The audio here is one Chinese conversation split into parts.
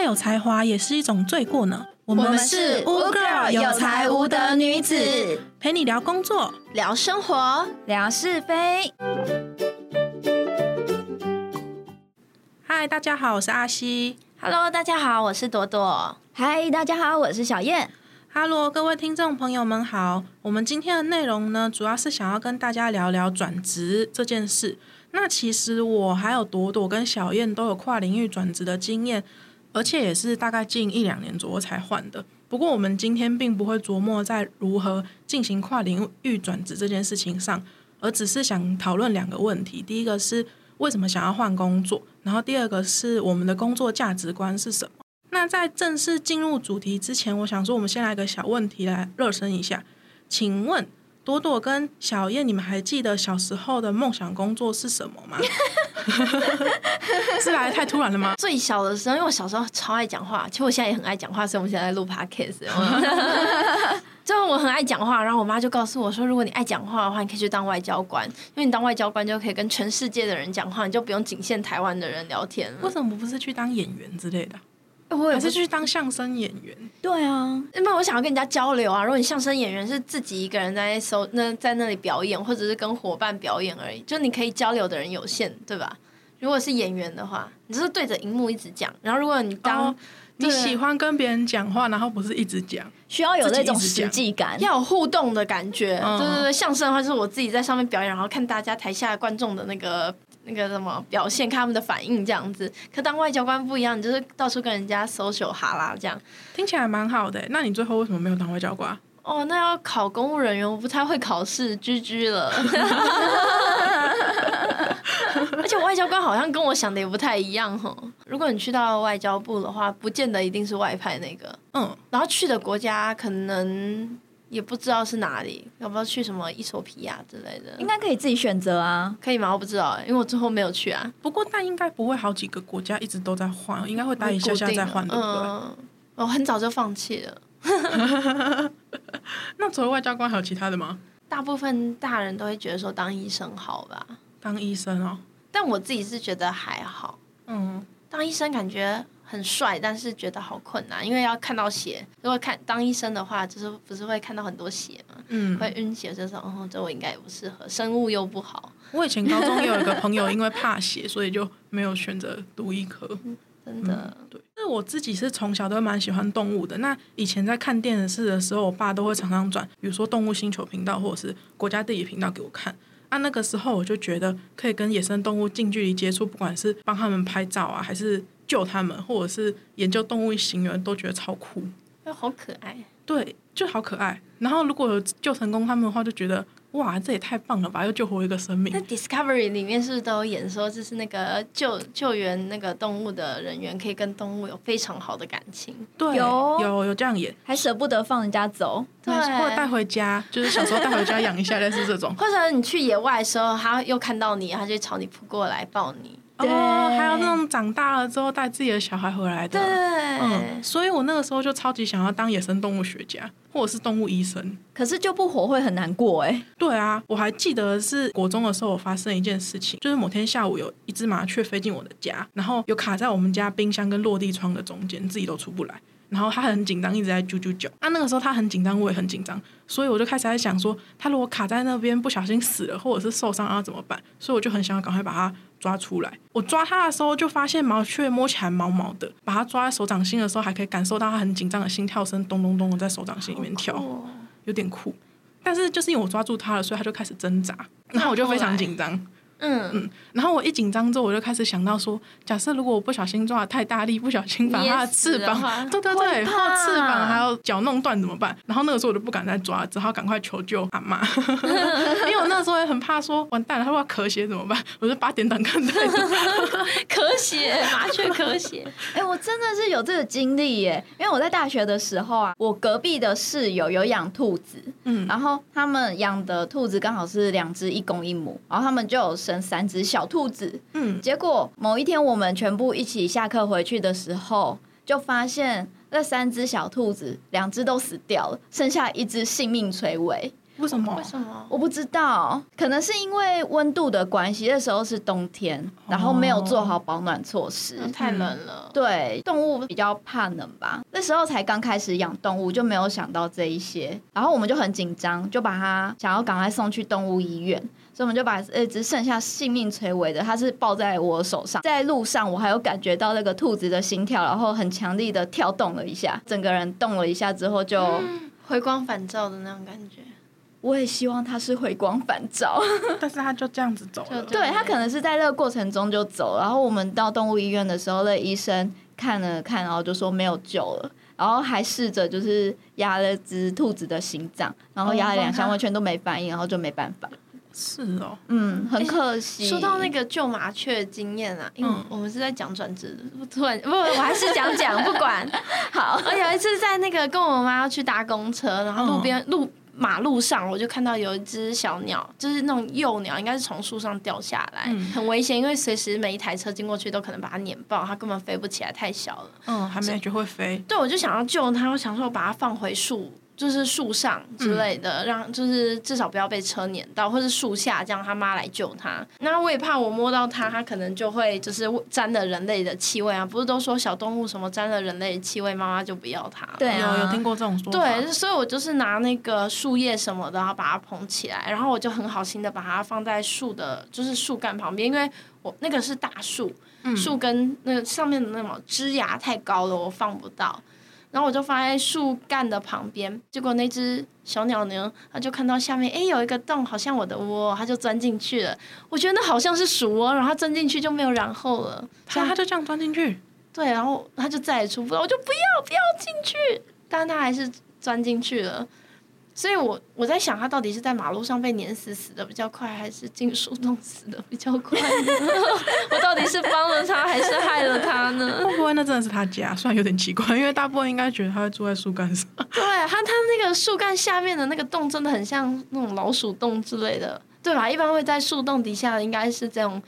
太有才华也是一种罪过呢。我我们是无 girl 有才无德女子，陪你聊工作。聊生活，聊是非。嗨，大家好，我是阿西。Hello，大家好，我是朵朵。嗨，大家好，我是小燕。Hello，各位听众朋友们好。我们今天的内容呢，主要是想要跟大家聊聊转职这件事。那其实我还有朵朵跟小燕都有跨领域转职的经验，而且也是大概近一两年左右才换的。不过我们今天并不会琢磨在如何进行跨领域转职这件事情上，而只是想讨论两个问题。第一个是为什么想要换工作，然后第二个是我们的工作价值观是什么。那在正式进入主题之前，我想说，我们先来个小问题来热身一下。请问朵朵跟小燕，你们还记得小时候的梦想工作是什么吗？是来的太突然了吗？最小的时候，因为我小时候超爱讲话，其实我现在也很爱讲话，所以我们现在在录 podcast。就我很爱讲话，然后我妈就告诉我说，如果你爱讲话的话，你可以去当外交官，因为你当外交官就可以跟全世界的人讲话，你就不用仅限台湾的人聊天了为。什么不是去当演员之类的？我也是去当相声演员？对啊，因为我想要跟人家交流啊。如果你相声演员是自己一个人在收那在那里表演，或者是跟伙伴表演而已，就你可以交流的人有限，对吧？如果是演员的话，你就是对着荧幕一直讲。然后如果你当、哦你喜欢跟别人讲话，然后不是一直讲？需要有那种实际感。要有互动的感觉，嗯对对对，相声的话就是我自己在上面表演，然后看大家台下观众的那个那个什么表现，看他们的反应这样子。可当外交官不一样，你就是到处跟人家 social 哈啦这样。听起来蛮好的。那你最后为什么没有当外交官？哦，那要考公务人员，我不太会考试，居居了。而且外交官好像跟我想的也不太一样哈。如果你去到外交部的话，不见得一定是外派那个，嗯，然后去的国家可能也不知道是哪里，要不要去什么伊索皮亚之类的应。该可以自己选择啊。可以吗？我不知道，因为我最后没有去啊。不过但应该不会好几个国家一直都在换，应该会待一下下再换，对不对？嗯，我很早就放弃了。那除了外交官还有其他的吗？大部分大人都会觉得说当医生好吧，当医生哦，但我自己是觉得还好。嗯，当医生感觉很帅，但是觉得好困难，因为要看到血。如果看当医生的话，就是不是会看到很多血嘛，嗯，会晕血，就说哦，这我应该也不适合，生物又不好，我以前高中也有一个朋友，因为怕血，所以就没有选择读医科。真的。对，那我自己是从小都蛮喜欢动物的。那以前在看电视的时候，我爸都会常常转，比如说动物星球频道或者是国家地理频道给我看。啊，那个时候我就觉得可以跟野生动物近距离接触，不管是帮他们拍照啊，还是救他们，或者是研究动物行为，都觉得超酷。又好可爱，对，就好可爱。然后如果有救成功他们的话，就觉得哇，这也太棒了吧，又救活一个生命那。Discovery 里面是不是都有演说，就是那个救救援那个动物的人员可以跟动物有非常好的感情？对，有有有这样演，还舍不得放人家走，对或者带回家，就是小时候带回家养一下，类似这种。或者你去野外的时候，他又看到你，他就朝你扑过来抱你。哦，对还有那种长大了之后带自己的小孩回来的。对，嗯，所以我那个时候就超级想要当野生动物学家，或者是动物医生。可是救不活会很难过哎。对啊，我还记得是国中的时候，我发生一件事情，就是某天下午有一只麻雀飞进我的家，然后有卡在我们家冰箱跟落地窗的中间，自己都出不来。然后他很紧张，一直在啾啾叫。啊，那个时候他很紧张，我也很紧张，所以我就开始在想说，他如果卡在那边不小心死了，或者是受伤，啊怎么办？所以我就很想要赶快把它抓出来。我抓它的时候，就发现毛雀摸起来毛毛的，把它抓在手掌心的时候，还可以感受到它很紧张的心跳声，咚咚咚的在手掌心里面跳。哦有点酷。但是就是因为我抓住它了，所以它就开始挣扎，然后我就非常紧张。嗯，然后我一紧张之后，我就开始想到说，假设如果我不小心抓的太大力，不小心把它的翅膀对对 对，或怕翅膀还有脚弄断怎么办？然后那个时候我就不敢再抓，只好赶快求救阿妈，因为我那时候也很怕说，完蛋了，他如果咳血怎么办？我就八点档看太多。咳血，麻雀咳血。哎、我真的是有这个经历耶！因为我在大学的时候啊，我隔壁的室友有养兔子，嗯然后他们养的兔子刚好是两只一公一母，然后他们就有生三只小兔子。嗯，结果某一天我们全部一起下课回去的时候，就发现那三只小兔子两只都死掉了，剩下一只性命垂危。为什么为？什么？我不知道，可能是因为温度的关系，那时候是冬天，然后没有做好保暖措施。嗯太冷了。对，动物比较怕冷吧。那时候才刚开始养动物，就没有想到这一些，然后我们就很紧张，就把它想要赶快送去动物医院，所以我们就把呃只剩下性命垂危的，它是抱在我手上，在路上我还有感觉到那个兔子的心跳，然后很强力的跳动了一下，整个人动了一下之后就，回光返照的那种感觉。我也希望它是回光返照。但是他就这样子走了。就对他可能是在这个过程中就走了，然后我们到动物医院的时候，那医生看了看，然后就说没有救了，然后还试着就是压了只兔子的心脏，然后压了两下，完全都没反应，然后就没办法。是哦，嗯，很可惜。说到那个救麻雀的经验啊，因为嗯我们是在讲转职的，我突然 不，我还是讲讲，不管。好，我有一次在那个跟我妈要去搭公车，然后路边路马路上，我就看到有一只小鸟，就是那种幼鸟，应该是从树上掉下来，嗯很危险，因为随时每一台车经过去都可能把它碾爆，它根本飞不起来，太小了。嗯，还没学会飞。对，我就想要救它，我想说我把它放回树，就是树上之类的，让就是至少不要被车碾到，或是树下，这样他妈来救他。那我也怕我摸到他，他可能就会就是沾了人类的气味啊，不是都说小动物什么沾了人类的气味，妈妈就不要它。对啊有有听过这种说法？对，所以我就是拿那个树叶什么的，然后把它捧起来，然后我就很好心的把它放在树的，就是树干旁边，因为我那个是大树，树根那个上面的那种枝芽太高了，我放不到。然后我就放在树干的旁边，结果那只小鸟呢，它就看到下面，哎，有一个洞，好像我的窝，它就钻进去了。我觉得那好像是鼠窝，然后它钻进去就没有然后了。它它就这样钻进去。对，然后它就再也出不来，我就不要不要进去，但它还是钻进去了。所以我我在想，它到底是在马路上被碾死死的比较快，还是进树洞死的比较快呢？我到底是帮了它，还是害了它呢？会不会那真的是他家？虽然有点奇怪，因为大部分应该觉得他会住在树干上。对，它它那个树干下面的那个洞真的很像那种老鼠洞之类的，对吧？一般会在树洞底下的应该是这种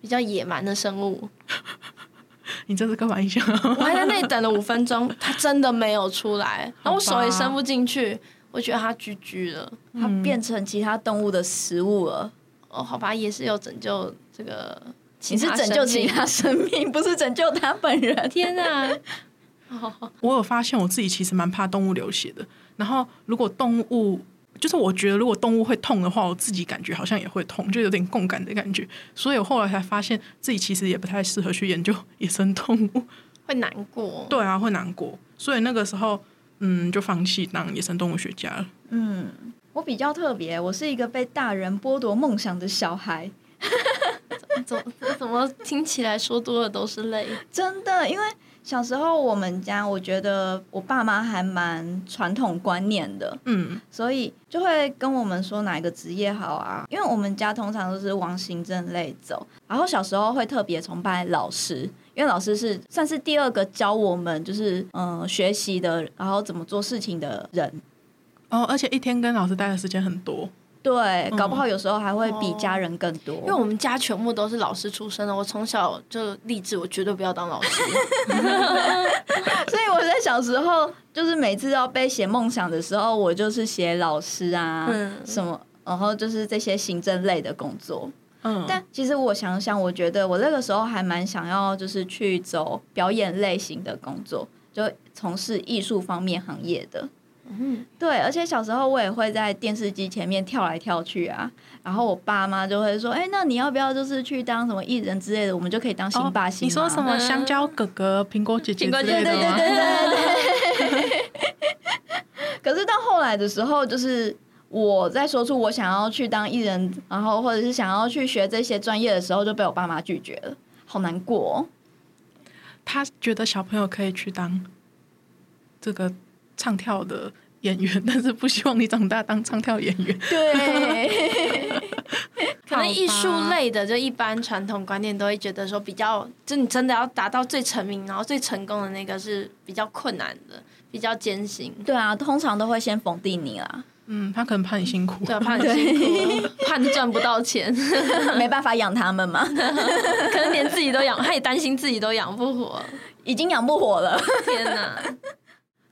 比较野蛮的生物。你这是干嘛印象。我还在那里等了五分钟，它真的没有出来，然后我手也伸不进去，我觉得它居居了。它变成其他动物的食物了。哦，好吧，也是有拯救这个其你是拯救其他生命，不是拯救它本人。天哪！我有发现我自己其实蛮怕动物流血的。然后如果动物，就是我觉得如果动物会痛的话，我自己感觉好像也会痛，就有点共感的感觉。所以我后来才发现自己其实也不太适合去研究 野生动物。会难过。对啊，会难过。所以那个时候，嗯，就放弃当野生动物学家了。嗯，我比较特别，我是一个被大人剥夺梦想的小孩。怎怎么听起来说多了都是泪？真的，因为小时候我们家，我觉得我爸妈还蛮传统观念的，嗯，所以就会跟我们说哪一个职业好啊。因为我们家通常都是往行政类走，然后小时候会特别崇拜老师，因为老师是算是第二个教我们就是嗯、呃学习的，然后怎么做事情的人。哦，而且一天跟老师待的时间很多。对，搞不好有时候还会比家人更多。因为我们家全部都是老师出身的，我从小就立志，我绝对不要当老师。所以我在小时候，就是每次要被写梦想的时候，我就是写老师啊，嗯什么，然后就是这些行政类的工作。嗯，但其实我想想，我觉得我那个时候还蛮想要，就是去走表演类型的工作，就从事艺术方面行业的。嗯，对，而且小时候我也会在电视机前面跳来跳去啊，然后我爸妈就会说：“哎、那你要不要就是去当什么艺人之类的？我们就可以当新爸新。哦你说什么香蕉哥哥、苹果姐姐之类的对对？对对对对。可是到后来的时候，就是我在说出我想要去当艺人，然后或者是想要去学这些专业的时候，就被我爸妈拒绝了，好难过、哦。他觉得小朋友可以去当这个唱跳的演员，但是不希望你长大当唱跳演员。对，可能艺术类的，就一般传统观念都会觉得说，比较就你真的要达到最成名，然后最成功的那个是比较困难的，比较艰辛。对啊，通常都会先否定你啦，嗯，他可能怕你辛苦。对啊，怕你辛苦，怕你赚不到钱，没办法养他们嘛，可能连自己都养，他也担心自己都养不活。已经养不活了。天哪！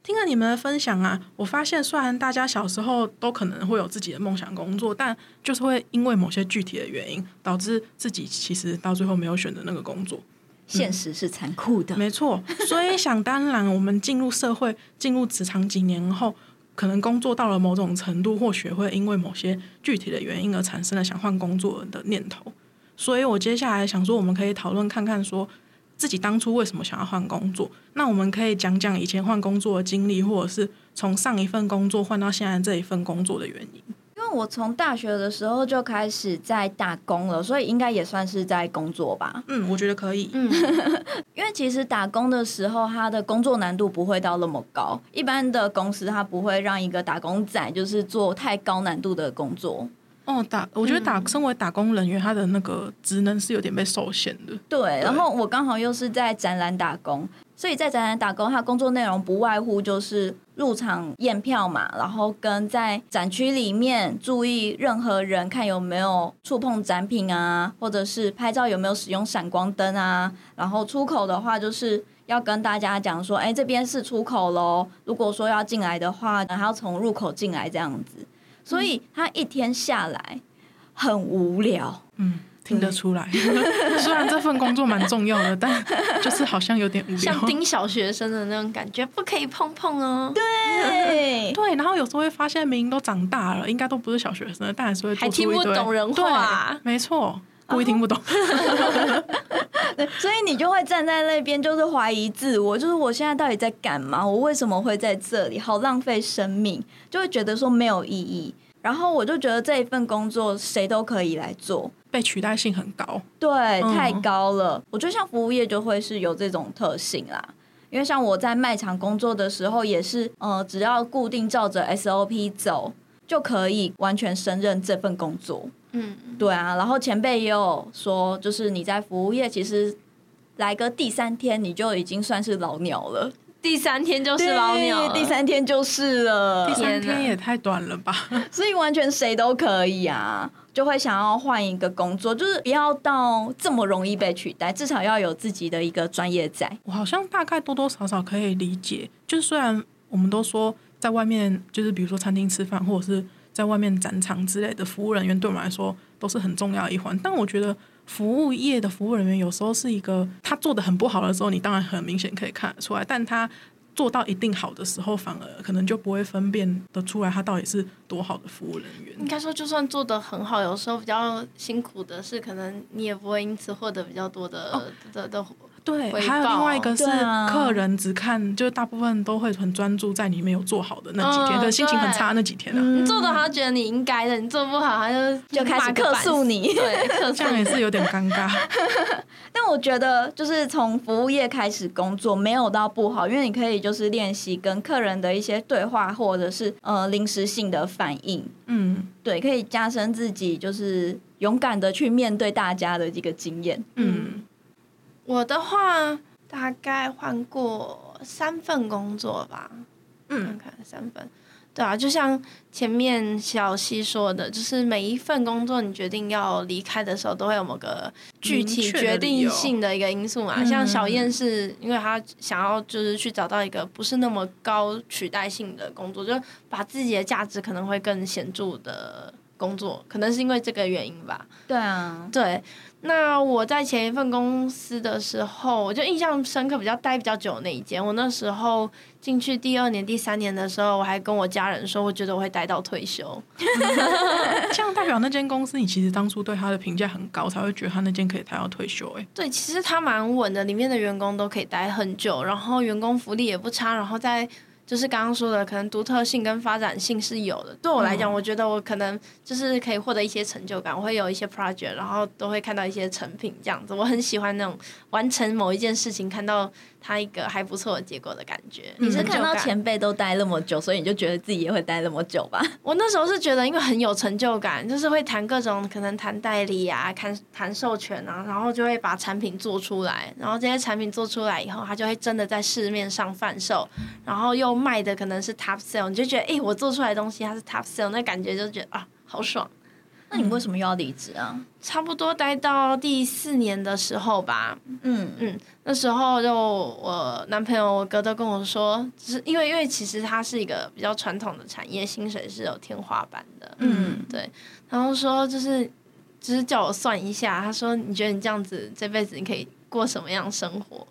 听了你们的分享啊，我发现虽然大家小时候都可能会有自己的梦想工作，但就是会因为某些具体的原因，导致自己其实到最后没有选择那个工作。现实是残酷的。没错，所以想当然，我们进入社会、进入职场几年后，可能工作到了某种程度，或学会因为某些具体的原因而产生了想换工作的念头。所以我接下来想说，我们可以讨论看看，说自己当初为什么想要换工作。那我们可以讲讲以前换工作的经历，或者是从上一份工作换到现在这一份工作的原因。我从大学的时候就开始在打工了，所以应该也算是在工作吧。嗯，我觉得可以。嗯，因为其实打工的时候，他的工作难度不会到那么高。一般的公司他不会让一个打工仔就是做太高难度的工作。哦，打，我觉得打，身为打工人员，他的那个职能是有点被受限的。对，然后我刚好又是在展览打工，所以在展览打工，他工作内容不外乎就是入场验票嘛，然后跟在展区里面注意任何人看有没有触碰展品啊，或者是拍照有没有使用闪光灯啊，然后出口的话就是要跟大家讲说，哎，这边是出口喽，如果说要进来的话，还要从入口进来这样子。所以他一天下来很无聊，嗯，听得出来。虽然这份工作蛮重要的，但就是好像有点无聊，像盯小学生的那种感觉，不可以碰碰哦。对 对，然后有时候会发现明明都长大了，应该都不是小学生了，但还是会还听不懂人话。没错，故意听不懂。所以你就会站在那边，就是怀疑自我，就是我现在到底在干嘛？我为什么会在这里？好浪费生命，就会觉得说没有意义。然后我就觉得这一份工作谁都可以来做，被取代性很高，对，太高了。我觉得像服务业就会是有这种特性啦，因为像我在卖场工作的时候，也是呃，只要固定照着 SOP 走，就可以完全胜任这份工作。嗯，对啊，然后前辈也有说，就是你在服务业，其实来个第三天，你就已经算是老鸟了。第三天就是老鸟，第三天就是了。第三天也太短了吧？所以完全谁都可以啊，就会想要换一个工作，就是不要到这么容易被取代，至少要有自己的一个专业在。我好像大概多多少少可以理解，就是虽然我们都说在外面，就是比如说餐厅吃饭，或者是。在外面展场之类的服务人员对我们来说都是很重要的一环，但我觉得服务业的服务人员有时候是一个他做的很不好的时候，你当然很明显可以看得出来，但他做到一定好的时候，反而可能就不会分辨得出来他到底是多好的服务人员。应该说，就算做的很好，有时候比较辛苦的是，可能你也不会因此获得比较多的的的。对，还有另外一个是客人只看，就是大部分都会很专注在你没有做好的那几天，可心情很差那几天啊。你做的好，觉得你应该的；你做不好，他就就开始客诉你。对，这样也是有点尴尬。但我觉得，就是从服务业开始工作，没有到不好，因为你可以就是练习跟客人的一些对话，或者是呃临时性的反应。嗯，对，可以加深自己就是勇敢的去面对大家的一个经验。嗯。我的话大概换过三份工作吧，嗯，看三份，对啊，就像前面小西说的，就是每一份工作你决定要离开的时候，都会有某个具体决定性的一个因素嘛。像小燕是因为她想要就是去找到一个不是那么高取代性的工作，就把自己的价值可能会更显著的工作，可能是因为这个原因吧。对啊，对。那我在前一份公司的时候，我就印象深刻，比较待比较久那一间。我那时候进去第二年、第三年的时候，我还跟我家人说，我觉得我会待到退休。这样代表那间公司，你其实当初对他的评价很高，才会觉得他那间可以待到退休。哎，对，其实他蛮稳的，里面的员工都可以待很久，然后员工福利也不差，然后在。就是刚刚说的，可能独特性跟发展性是有的。对我来讲，我觉得我可能就是可以获得一些成就感，我会有一些 project，然后都会看到一些成品这样子。我很喜欢那种完成某一件事情，看到。他一个还不错的结果的感觉。你是看到前辈都待那么久，所以你就觉得自己也会待那么久吧？我那时候是觉得，因为很有成就感，就是会谈各种可能谈代理啊，谈谈授权啊，然后就会把产品做出来，然后这些产品做出来以后，他就会真的在市面上贩售，然后又卖的可能是 top sale，你就觉得，哎，我做出来的东西它是 top sale，那感觉就觉得啊，好爽。那你为什么又要离职啊？差不多待到第四年的时候吧，嗯。嗯，那时候就我男朋友我哥都跟我说，就是因为因为其实它是一个比较传统的产业，薪水是有天花板的，嗯。对，然后说就是就是叫我算一下，他说你觉得你这样子这辈子你可以过什么样的生活？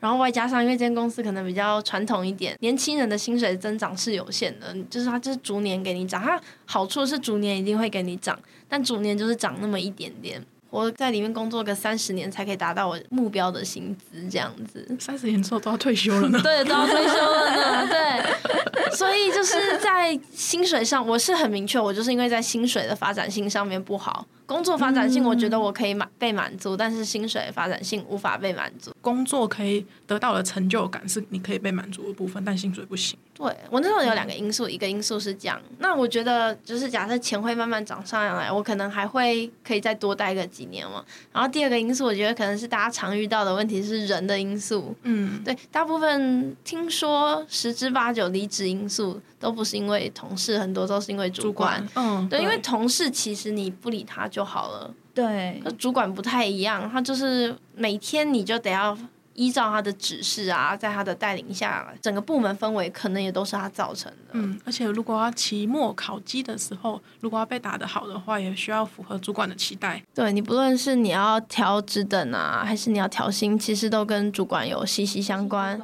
然后外加上因为这间公司可能比较传统一点，年轻人的薪水增长是有限的，就是它就是逐年给你涨，它好处是逐年一定会给你涨，但逐年就是涨那么一点点。我在里面工作个三十年才可以达到我目标的薪资，这样子。三十年之后都要退休了呢。对，都要退休了呢。对，所以就是在薪水上，我是很明确，我就是因为在薪水的发展性上面不好，工作发展性我觉得我可以满被满足，但是薪水发展性无法被满足。工作可以得到的成就感是你可以被满足的部分，但薪水不行。对我那时候有两个因素，一个因素是这样，那我觉得就是假设钱会慢慢涨上来，我可能还会可以再多待个几年嘛。然后第二个因素，我觉得可能是大家常遇到的问题是人的因素。嗯，对，大部分听说十之八九离职因素都不是因为同事，很多都是因为主主管。管，嗯，对，因为同事其实你不理他就好了，对那主管不太一样，他就是每天你就得要依照他的指示啊，在他的带领下，整个部门氛围可能也都是他造成的。嗯，而且如果要期末考绩的时候，如果要被打得好的话，也需要符合主管的期待。对你不论是你要调职等啊，还是你要调薪，其实都跟主管有息息相关。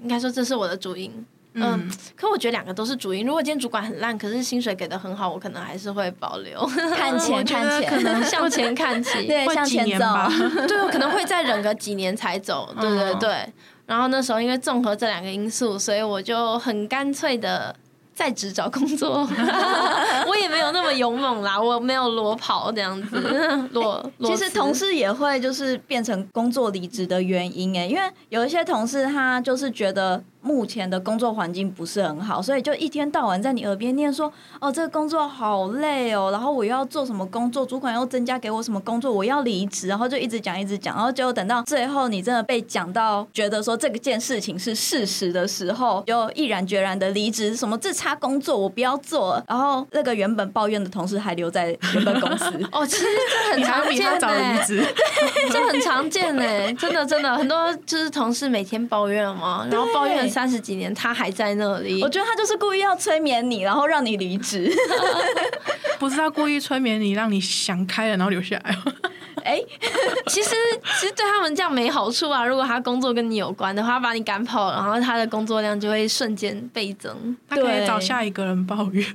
应该说这是我的主因。嗯，可我觉得两个都是主因。如果今天主管很烂，可是薪水给的很好，我可能还是会保留，看钱 看钱，可能向前看齐。对向前走。对，我可能会再忍个几年才走。对对嗯对。然后那时候因为综合这两个因素，所以我就很干脆的在职找工作。我也没有那么勇猛啦，我没有裸跑这样子，裸。裸其实同事也会就是变成工作离职的原因哎，因为有一些同事他就是觉得目前的工作环境不是很好，所以就一天到晚在你耳边念说哦这个工作好累哦，然后我又要做什么工作，主管又增加给我什么工作，我要离职，然后就一直讲一直讲，然后结果等到最后你真的被讲到觉得说这个件事情是事实的时候，就毅然决然的离职，什么这差工作我不要做了，然后那个原本抱怨的同事还留在原本公司。哦，其实这很常见离呢，职，这很常见呢，真的真的，很多就是同事每天抱怨嘛，然后抱怨了三十几年，他还在那里我。觉得他就是故意要催眠你，然后让你离职。不是他故意催眠你，让你想开了，然后留下来。哎、其实其实对他们这样没好处啊。如果他工作跟你有关的话，他把你赶跑，然后他的工作量就会瞬间倍增。他可以对找下一个人抱怨。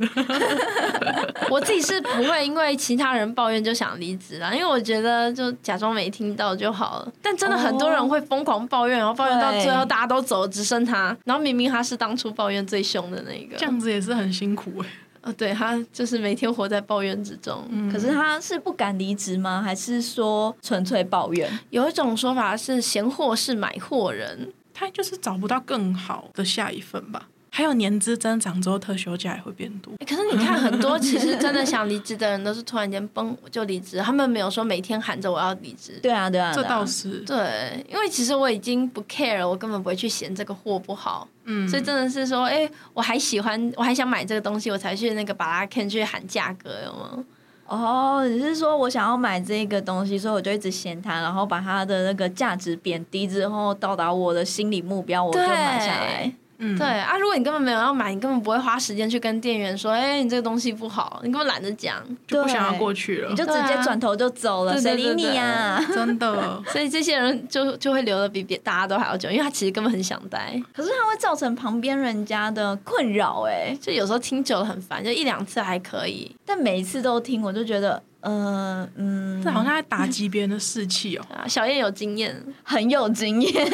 我自己是不会因为其他人抱怨就想离职啦，因为我觉得就假装没听到就好了。但真的很多人会疯狂抱怨，然后抱怨到最后大家都走了，只剩他，然后明明他是当初抱怨最凶的那个。这样子也是很辛苦哎、呃，对他就是每天活在抱怨之中。嗯可是他是不敢离职吗？还是说纯粹抱怨？有一种说法是闲货是买货人，他就是找不到更好的下一份吧。还有年资增长之后，特休假也会变多。欸可是你看，很多其实真的想离职的人，都是突然间崩就离职，他们没有说每天喊着我要离职。对啊，对啊，这对啊倒是，对，因为其实我已经不 care 了，我根本不会去嫌这个货不好，嗯，所以真的是说，哎、我还喜欢，我还想买这个东西，我才去那个巴拉 Ken 去喊价格，有吗？哦，你是说我想要买这个东西，所以我就一直嫌它，然后把它的那个价值贬低之后，到达我的心理目标，我就买下来。嗯对啊，如果你根本没有要买，你根本不会花时间去跟店员说，哎、你这个东西不好，你根本懒得讲。就不想要过去了你。就直接转头就走了，谁理你呀、真的，所以这些人就就会留的比别大家都还要久，因为他其实根本很想待。可是他会造成旁边人家的困扰哎，就有时候听久了很烦，就一两次还可以。但每一次都听，我就觉得，呃嗯，这好像在打击别人的士气哦。啊，小燕有经验，很有经验，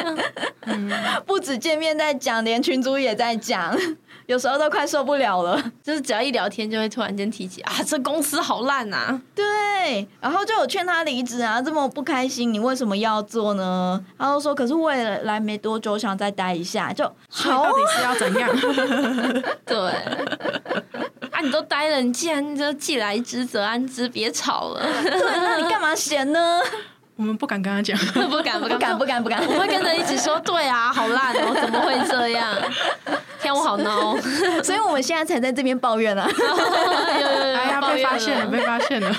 嗯，不止见面在讲，连群主也在讲，有时候都快受不了了。就是只要一聊天就会突然间提起啊，这公司好烂啊。呐、对，然后就有劝他离职啊，这么不开心，你为什么要做呢？他就说，可是我也来没多久，想再待一下，就好啊。到底是要怎样？对，啊，你都呆了，你既然就既来之则安之，别吵了。对，那你干嘛嫌呢？我们不敢跟他讲，不敢不不敢不敢不敢，我会跟着一起说，对啊，好烂哦，怎么会这样？天，我好孬。所以我们现在才在这边抱怨啊。哎呀，被发现了，被发现了。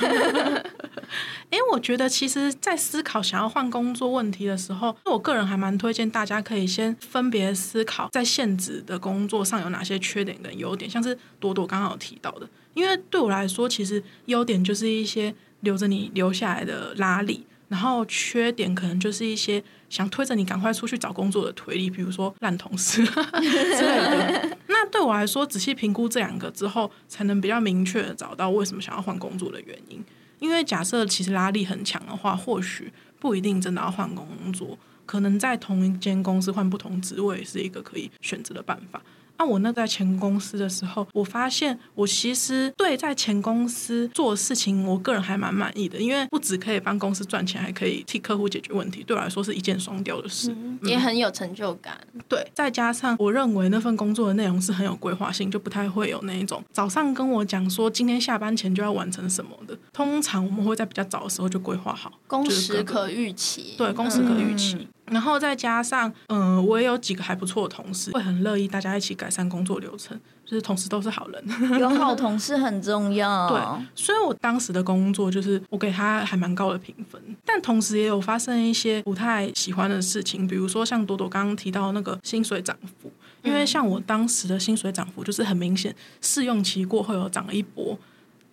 因为我觉得，其实，在思考想要换工作问题的时候，我个人还蛮推荐大家可以先分别思考，在现职的工作上有哪些缺点跟优点，像是朵朵刚刚有提到的。因为对我来说，其实优点就是一些留着你留下来的拉力，然后缺点可能就是一些想推着你赶快出去找工作的推力，比如说烂同事 之类的。那对我来说，仔细评估这两个之后，才能比较明确的找到为什么想要换工作的原因。因为假设其实拉力很强的话，或许不一定真的要换工作，可能在同一间公司换不同职位是一个可以选择的办法。那我那在前公司的时候，我发现我其实对在前公司做的事情，我个人还蛮满意的，因为不只可以帮公司赚钱，还可以替客户解决问题，对我来说是一箭双雕的事，也很有成就感。对，再加上我认为那份工作的内容是很有规划性，就不太会有那一种早上跟我讲说今天下班前就要完成什么的。通常我们会在比较早的时候就规划好，工时可预期。对，工时可预期。然后再加上，嗯，我也有几个还不错的同事，会很乐意大家一起改善工作流程，就是同事都是好人，有好同事很重要。对，所以我当时的工作就是我给他还蛮高的评分，但同时也有发生一些不太喜欢的事情，比如说像朵朵刚刚提到那个薪水涨幅，因为像我当时的薪水涨幅就是很明显，试用期过后有涨了一波。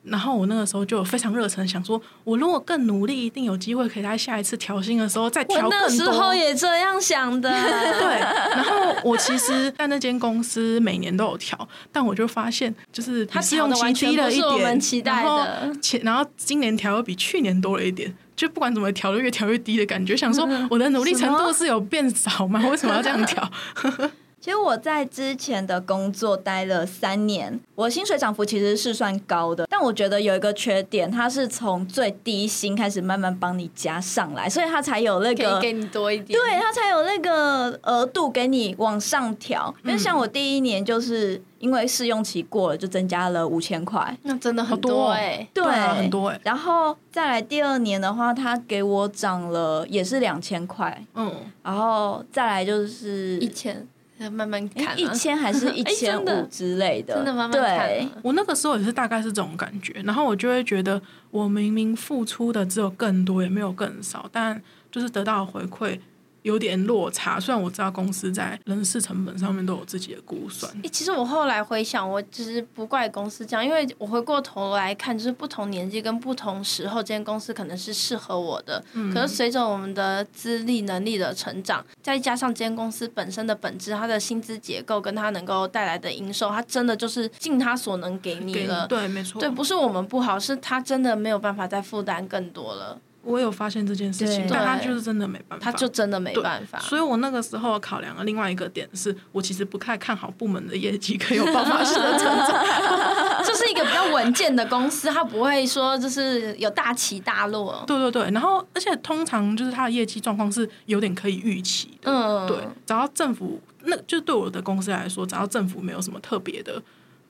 然后我那个时候就非常热忱，想说，我如果更努力，一定有机会可以在下一次调薪的时候再调更多。那时候也这样想的。对。然后我其实，在那间公司每年都有调，但我就发现，就是他试用期低了一点，然后前然后今年调又比去年多了一点，就不管怎么调，都越调越低的感觉。想说，我的努力程度是有变少吗？为什么要这样调？其实我在之前的工作待了三年，我薪水涨幅其实是算高的，但我觉得有一个缺点，它是从最低薪开始慢慢帮你加上来，所以它才有那个给你多一点，对，它才有那个额度给你往上调。因为像我第一年就是因为试用期过了，就增加了五千块，那真的很多哎，对，很多哎。然后再来第二年的话，他给我涨了也是两千块，嗯，然后再来就是一千。慢慢看，一千还是 一千五之类的，真的慢慢看。我那个时候也是大概是这种感觉，然后我就会觉得，我明明付出的只有更多，也没有更少，但就是得到回馈。有点落差，虽然我知道公司在人事成本上面都有自己的估算。其实我后来回想，我其实不怪公司这样，因为我回过头来看，就是不同年纪跟不同时候，这间公司可能是适合我的。嗯。可是随着我们的资历能力的成长，再加上这间公司本身的本质，它的薪资结构跟它能够带来的营收，它真的就是尽它所能给你了。对，没错。对，不是我们不好，是它真的没有办法再负担更多了。我有发现这件事情，但他就是真的没办法，他就真的没办法。所以我那个时候考量的另外一个点是，我其实不太看好部门的业绩可以有爆发式的成长。这是一个比较稳健的公司，它不会说就是有大起大落。对对对，然后而且通常就是它的业绩状况是有点可以预期的。嗯，对，只要政府，那就对我的公司来说，只要政府没有什么特别的，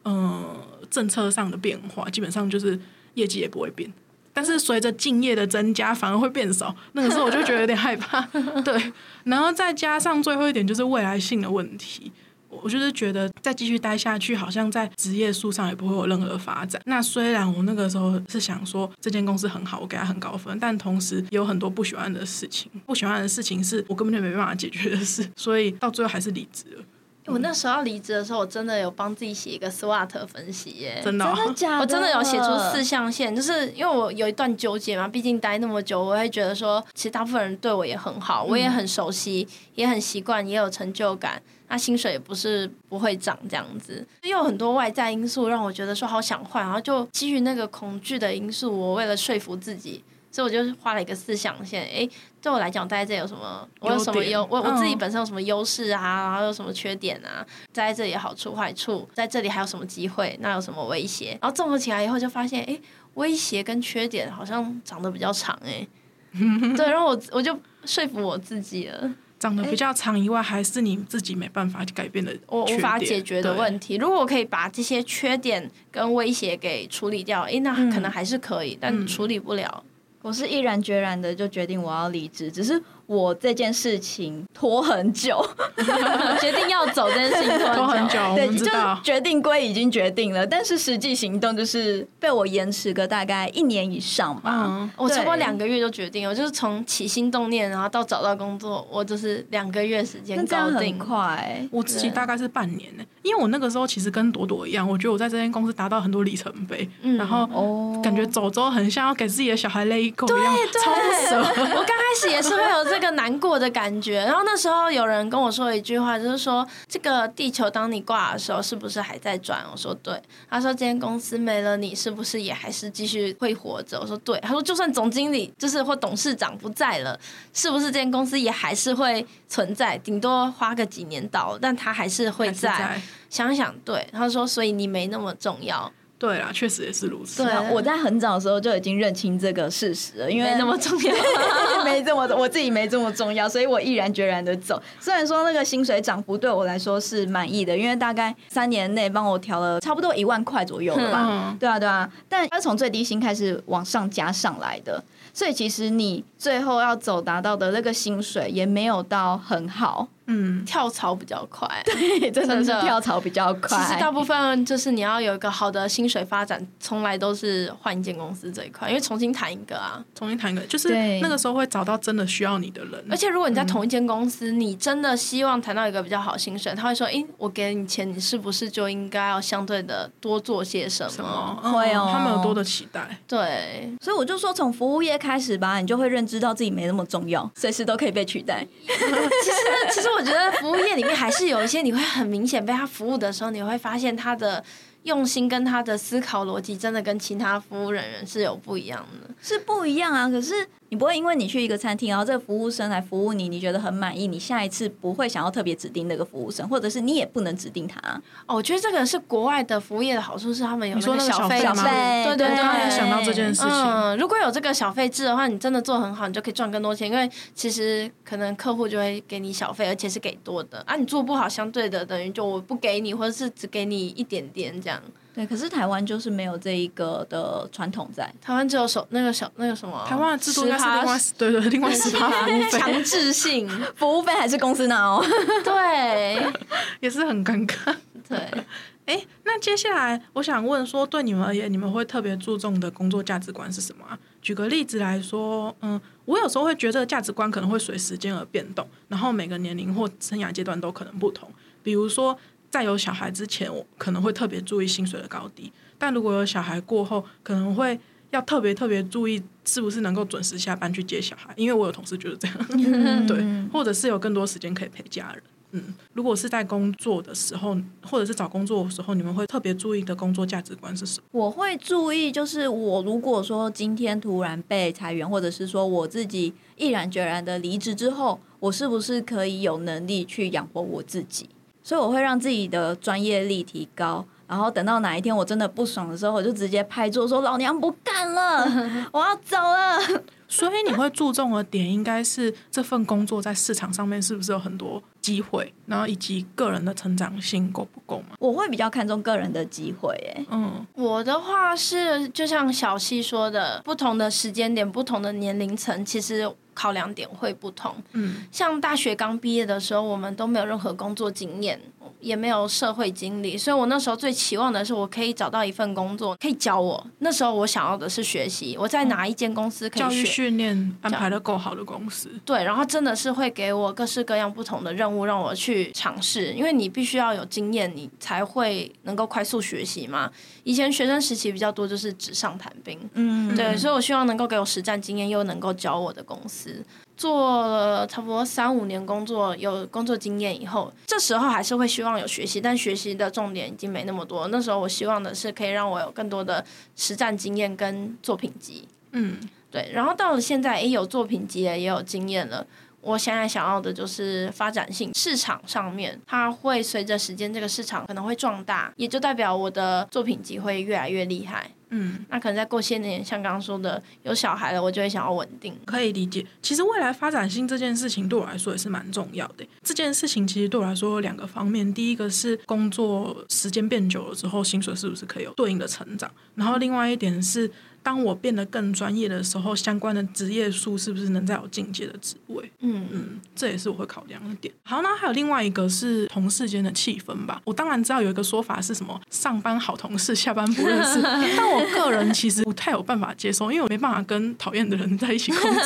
嗯，政策上的变化，基本上就是业绩也不会变。但是随着敬业的增加，反而会变少。那个时候我就觉得有点害怕。对，然后再加上最后一点就是未来性的问题，我就是觉得再继续待下去，好像在职业树上也不会有任何发展。那虽然我那个时候是想说这间公司很好，我给他很高分，但同时也有很多不喜欢的事情。不喜欢的事情是我根本就没办法解决的事，所以到最后还是离职了。我那时候要离职的时候，我真的有帮自己写一个 SWOT 分析耶，真的，真的假的？我真的有写出四象限，就是因为我有一段纠结嘛，毕竟待那么久，我会觉得说，其实大部分人对我也很好，我也很熟悉，也很习惯，也有成就感，那薪水也不是不会涨这样子，又有很多外在因素让我觉得说好想换，然后就基于那个恐惧的因素，我为了说服自己。所以我就画了一个四象限，哎，对我来讲，待在这有什么？我有什么优？我我自己本身有什么优势啊？然后有什么缺点啊？待在这里好处坏处，在这里还有什么机会？那有什么威胁？然后综合起来以后，就发现，哎，威胁跟缺点好像长得比较长，哎，对，然后我我就说服我自己了，长得比较长以外，还是你自己没办法改变的，我无法解决的问题。如果我可以把这些缺点跟威胁给处理掉，哎，那可能还是可以，但处理不了。我是毅然决然的就决定我要离职，只是我这件事情拖很久，决定要走这件事情拖很久，我对，就们知道。决定归已经决定了，但是实际行动就是被我延迟个大概一年以上吧。嗯，我差不多两个月就决定，我就是从起心动念，然后到找到工作，我就是两个月时间那这样很搞定。快，我自己大概是半年呢，因为我那个时候其实跟朵朵一样，我觉得我在这间公司达到很多里程碑，嗯。然后哦。感觉走之后很像要给自己的小孩勒一口一样，超不舍。我刚开始也是会有这个难过的感觉，然后那时候有人跟我说一句话，就是说这个地球当你挂的时候，是不是还在转？我说对。他说今天公司没了你，是不是也还是继续会活着？我说对。他说就算总经理就是或董事长不在了，是不是这间公司也还是会存在？顶多花个几年倒，但他还是会在。在想想，对，他说所以你没那么重要，对啊，确实也是如此。对啊我在很早的时候就已经认清这个事实了，因为那么重要。没这么我自己没这么重要，所以我毅然决然的走。虽然说那个薪水涨幅对我来说是满意的，因为大概三年内帮我调了差不多一万块左右了吧。嗯，对啊，对啊，但它是从最低薪开始往上加上来的，所以其实你最后要走达到的那个薪水也没有到很好，嗯，跳槽比较快。对真的跳槽比较快。其实大部分就是你要有一个好的薪水发展，从来都是换一间公司这一块，因为重新谈一个啊。重新谈一个，就是那个时候会找到真的需要你的人，而且如果你在同一间公司，你真的希望谈到一个比较好的薪水，他会说：“诶，我给你钱，你是不是就应该要相对的多做些什什么么会哦嗯他们有多的期待，？”对，所以我就说，从服务业开始吧，你就会认知到自己没那么重要，随时都可以被取代。其实其实我觉得服务业里面还是有一些你会很明显被他服务的时候，你会发现他的用心跟他的思考逻辑真的跟其他服务人员是有不一样的。是不一样啊。可是你不会因为你去一个餐厅，然后这个服务生来服务你，你觉得很满意，你下一次不会想要特别指定那个服务生，或者是你也不能指定他。哦，我觉得这个是国外的服务业的好处，是他们有那个小费制小费吗对对对我刚刚。想到这件事情，嗯，如果有这个小费制的话，你真的做很好，你就可以赚更多钱。因为其实可能客户就会给你小费，而且是给多的啊。你做不好，相对的等于就我不给你，或者是只给你一点点这样。对，可是台湾就是没有这一个的传统在。台湾只有手那个小那个什么，台湾的制度应该是10%另外对对另外十趴服务费，强制性，服务费还是公司拿哦。对 也是很尴尬。对。哎，那接下来我想问说，对你们而言，你们会特别注重的工作价值观是什么啊？举个例子来说，嗯，我有时候会觉得价值观可能会随时间而变动，然后每个年龄或生涯阶段都可能不同。比如说，在有小孩之前，我可能会特别注意薪水的高低，但如果有小孩过后，可能会要特别特别注意是不是能够准时下班去接小孩，因为我有同事就是这样，对，或者是有更多时间可以陪家人。嗯，如果是在工作的时候，或者是找工作的时候，你们会特别注意的工作价值观是什么？我会注意，就是我如果说今天突然被裁员，或者是说我自己毅然决然的离职之后，我是不是可以有能力去养活我自己？所以我会让自己的专业力提高。然后等到哪一天我真的不爽的时候，我就直接拍桌说：“老娘不干了，我要走了。”所以你会注重的点应该是这份工作在市场上面是不是有很多机会，然后以及个人的成长性够不够嘛？我会比较看重个人的机会，哎，嗯，我的话是，就像小溪说的，不同的时间点、不同的年龄层，其实考量点会不同。嗯，像大学刚毕业的时候，我们都没有任何工作经验，也没有社会经历，所以我那时候最期望的是，我可以找到一份工作可以教我。那时候我想要的是学习，我在哪一间公司可教育以学。训练安排的够好的公司，对，然后真的是会给我各式各样不同的任务让我去尝试，因为你必须要有经验，你才会能够快速学习嘛。以前学生时期比较多就是纸上谈兵，嗯，对，所以我希望能够给我实战经验，又能够教我的公司。做了差不多三五年工作，有工作经验以后，这时候还是会希望有学习，但学习的重点已经没那么多。那时候我希望的是可以让我有更多的实战经验跟作品集。嗯，对，然后到了现在，也有作品集了，也有经验了。我现在想要的就是发展性，市场上面它会随着时间，这个市场可能会壮大，也就代表我的作品集会越来越厉害。嗯，那可能再过些年，像刚刚说的，有小孩了，我就会想要稳定。可以理解。其实未来发展性这件事情对我来说也是蛮重要的。这件事情其实对我来说有两个方面，第一个是工作时间变久了之后，薪水是不是可以有对应的成长，然后另外一点是。当我变得更专业的时候，相关的职业数是不是能再有进阶的职位？嗯嗯，这也是我会考量的点。好，那还有另外一个是同事间的气氛吧。我当然知道有一个说法是什么“上班好同事，下班不认识”，但我个人其实不太有办法接受，因为我没办法跟讨厌的人在一起工作。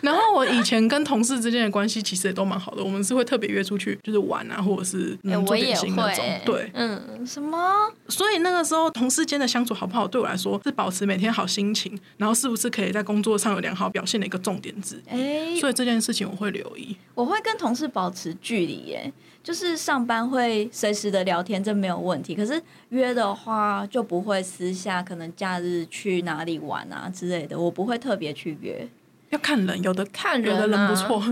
然后我以前跟同事之间的关系其实也都蛮好的，我们是会特别约出去就是玩啊，或者是做点心那种会，。对，嗯，什么？所以那个时候同事间的相处好不好，对我来说是保持每天好心情，然后是不是可以在工作上有良好表现的一个重点之一。哎、所以这件事情我会留意。我会跟同事保持距离，耶，就是上班会随时的聊天，这没有问题。可是约的话就不会私下，可能假日去哪里玩啊之类的，我不会特别去约。要看人，有的看人有的人不啊错，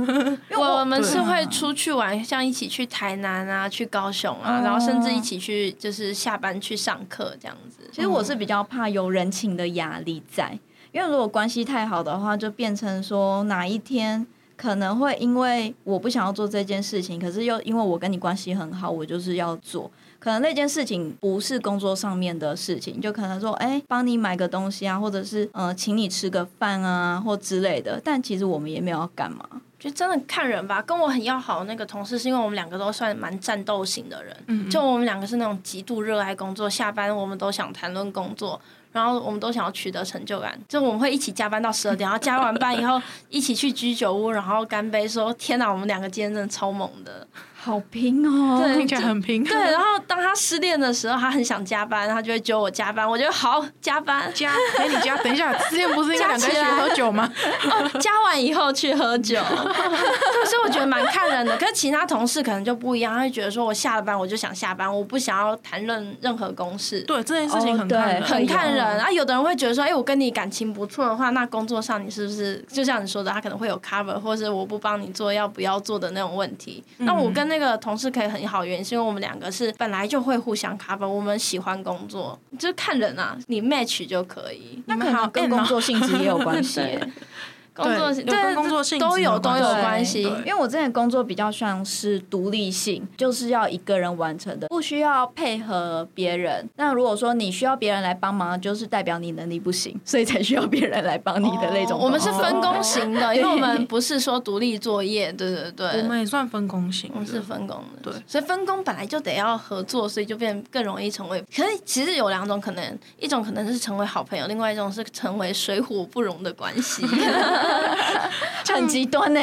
因为我我们是会出去玩，像一起去台南啊，去高雄啊，哦。然后甚至一起去，就是下班去上课这样子。其实我是比较怕有人情的压力在，因为如果关系太好的话，就变成说哪一天可能会因为我不想要做这件事情，可是又因为我跟你关系很好，我就是要做。可能那件事情不是工作上面的事情，就可能说，哎、帮你买个东西啊，或者是呃，请你吃个饭啊，或之类的。但其实我们也没有要干嘛。就真的看人吧。跟我很要好的那个同事，是因为我们两个都算蛮战斗型的人，嗯就我们两个是那种极度热爱工作，下班我们都想谈论工作。然后我们都想要取得成就感，就我们会一起加班到十二点，然后加完班以后一起去居酒屋，然后干杯说：“天哪，我们两个今天真的超猛的。”好拼哦！对听起来很平。对，然后当他失恋的时候，他很想加班，他就会揪我加班，我觉得好加班，加陪你加，等一下，失恋不是应该两个人一起喝酒吗？哦，加完以后去喝酒，所以我觉得蛮看人的。可是其他同事可能就不一样，他会觉得说我下了班我就想下班，我不想要谈论任何公事。对，这件事情很看人，很看人啊，有的人会觉得说，哎、我跟你感情不错的话，那工作上你是不是就像你说的，他可能会有 cover，或是我不帮你做要不要做的那种问题。那我跟那个同事可以很好，原因是因为我们两个是本来就会互相 cover，我们喜欢工作，就是看人啊，你 match 就可以。那可能跟工作性质也有关系耶。工作对有跟工作性都有都有关系。因为我之前工作比较像是独立性，就是要一个人完成的，不需要配合别人。那如果说你需要别人来帮忙，就是代表你能力不行，所以才需要别人来帮你的那种。我们是分工型的，因为我们不是说独立作业，对对对，我们也算分工型，我们是分工的，对所以分工本来就得要合作，所以就变更容易成为。可是其实有两种可能，一种可能是成为好朋友，另外一种是成为水火不容的关系。很极端呢、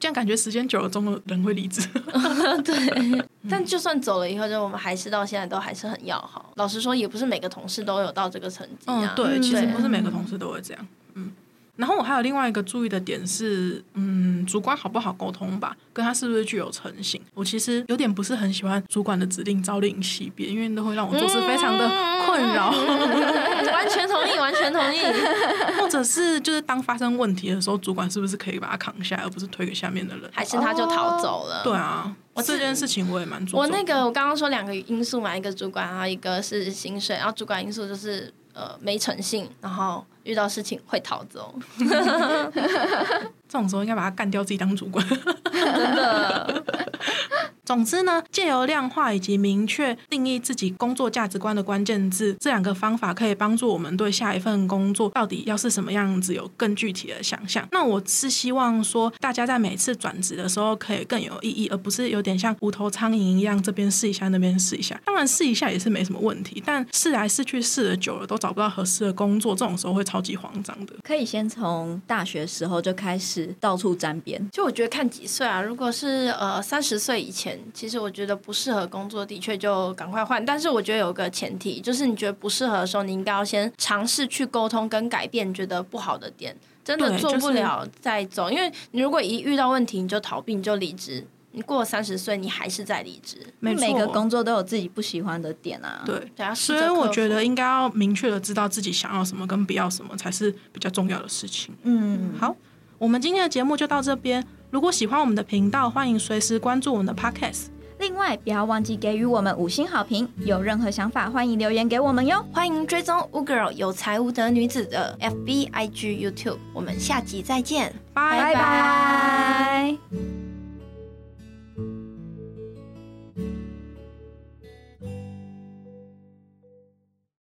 这样感觉时间久了，中国人会离职。对，但就算走了以后，就我们还是到现在都还是很要好。老实说，也不是每个同事都有到这个层级嗯啊。，对，其实不是每个同事都会这样。嗯，然后我还有另外一个注意的点是，嗯，主管好不好沟通吧，跟他是不是具有诚信。我其实有点不是很喜欢主管的指令朝令夕变，因为都会让我做事非常的困扰，嗯 完全同意，完全同意。或者是就是当发生问题的时候，主管是不是可以把它扛下来，而不是推给下面的人？还是他就逃走了。对啊，我这件事情我也蛮注重的。我那个我刚刚说两个因素嘛，一个主管，然后一个是薪水，然后主管因素就是呃没诚信，然后遇到事情会逃走，这种时候应该把他干掉，自己当主管。真的。总之呢，借由量化以及明确定义自己工作价值观的关键字，这两个方法可以帮助我们对下一份工作到底要是什么样子有更具体的想象。那我是希望说，大家在每次转职的时候可以更有意义，而不是有点像无头苍蝇一样，这边试一下，那边试一下。当然试一下也是没什么问题，但试来试去试了久了都找不到合适的工作，这种时候会超级慌张的。可以先从大学时候就开始到处沾边。就我觉得看几岁啊，如果是呃三十岁以前，其实我觉得不适合工作，的确就赶快换。但是我觉得有个前提，就是你觉得不适合的时候，你应该要先尝试去沟通跟改变你觉得不好的点，真的做不了再走。因为你如果一遇到问题你就逃避，你就离职，你过了三十岁你还是在离职，每每个工作都有自己不喜欢的点啊。，对。所以我觉得应该要明确的知道自己想要什么跟不要什么才是比较重要的事情。嗯，好，我们今天的节目就到这边。如果喜欢我们的频道，欢迎随时关注我们的 Podcast。另外不要忘记给予我们五星好评，有任何想法欢迎留言给我们哟。欢迎追踪 U Girl 有才无德女子的 FB、IG、YouTube，我们下集再见。拜拜拜